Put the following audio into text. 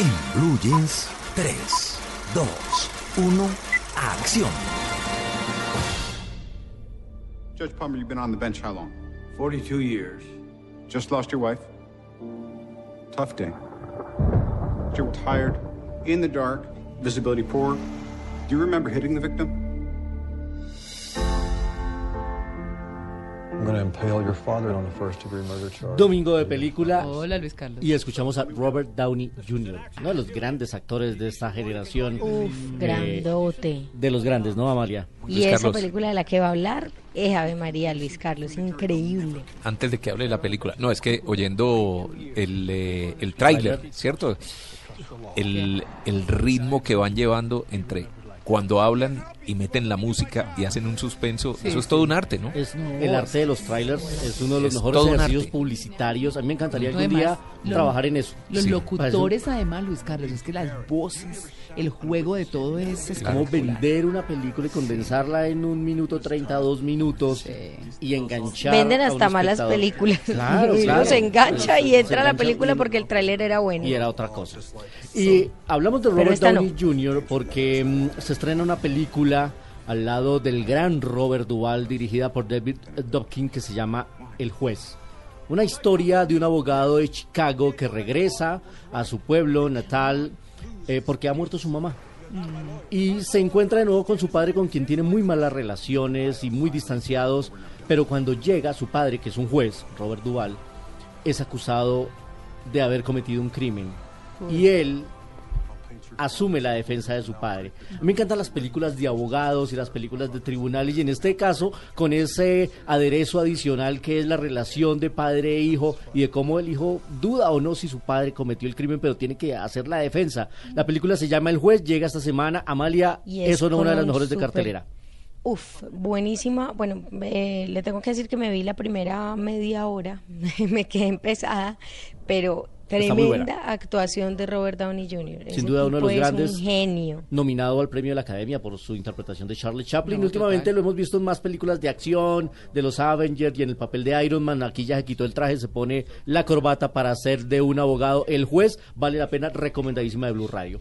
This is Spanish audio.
En Blue Jeans, 3, 2, 1, acción. Judge Palmer, you've been on the bench how long? 42 years. Just lost your wife? Tough day. You're tired, in the dark, visibility poor. Do you remember hitting the victim? Domingo de película. Hola, Luis Carlos. Y escuchamos a Robert Downey Jr., uno de los grandes actores de esta generación. Uf, eh, grandote. de los grandes, ¿no, Amalia? y esa película de la que va a hablar es Ave María, Luis Carlos, increíble. Antes de que hable de la película, no, es que oyendo el, eh, el tráiler, ¿cierto? El, el ritmo que van llevando entre cuando hablan y meten la música y hacen un suspenso, eso es todo un arte, ¿no? Es el arte de los trailers, es uno de los Es mejores ejercicios publicitarios. A mí me encantaría No, algún además, día lo- trabajar en eso. Los Sí. locutores, además, Luis Carlos, es que las voces, el juego de todo es Es como vender una película y condensarla en un minuto treinta, dos minutos y enganchar. Venden a un hasta malas espectador. películas. Claro, y uno claro. se engancha y entra a la engancha película porque el tráiler era bueno. Y era otra cosa. Y hablamos de Robert Downey Jr. porque mm, se estrena una película al lado del gran Robert Duvall dirigida por David Dobkin que se llama El juez. Una historia de un abogado de Chicago que regresa a su pueblo natal eh, porque ha muerto su mamá. Y se encuentra de nuevo con su padre con quien tiene muy malas relaciones y muy distanciados, pero cuando llega su padre, que es un juez, Robert Duvall, es acusado de haber cometido un crimen. Y él asume la defensa de su padre. A mí me encantan las películas de abogados y las películas de tribunales y en este caso con ese aderezo adicional que es la relación de padre e hijo y de cómo el hijo duda o no si su padre cometió el crimen pero tiene que hacer la defensa. La película se llama El juez, llega esta semana. Amalia Y es una con de las mejores de cartelera. Uf, buenísima. Bueno, eh, le tengo que decir que me vi la primera media hora, me quedé empezada, pero. Tremenda actuación de Robert Downey Jr. Ese Sin duda uno de los es grandes un genio. nominado al premio de la Academia por su interpretación de Charlie Chaplin. No, Últimamente total. lo hemos visto en más películas de acción, de los Avengers y en el papel de Iron Man. Aquí ya se quitó el traje, se pone la corbata para hacer de un abogado el juez. Vale la pena, recomendadísima de Blue Radio.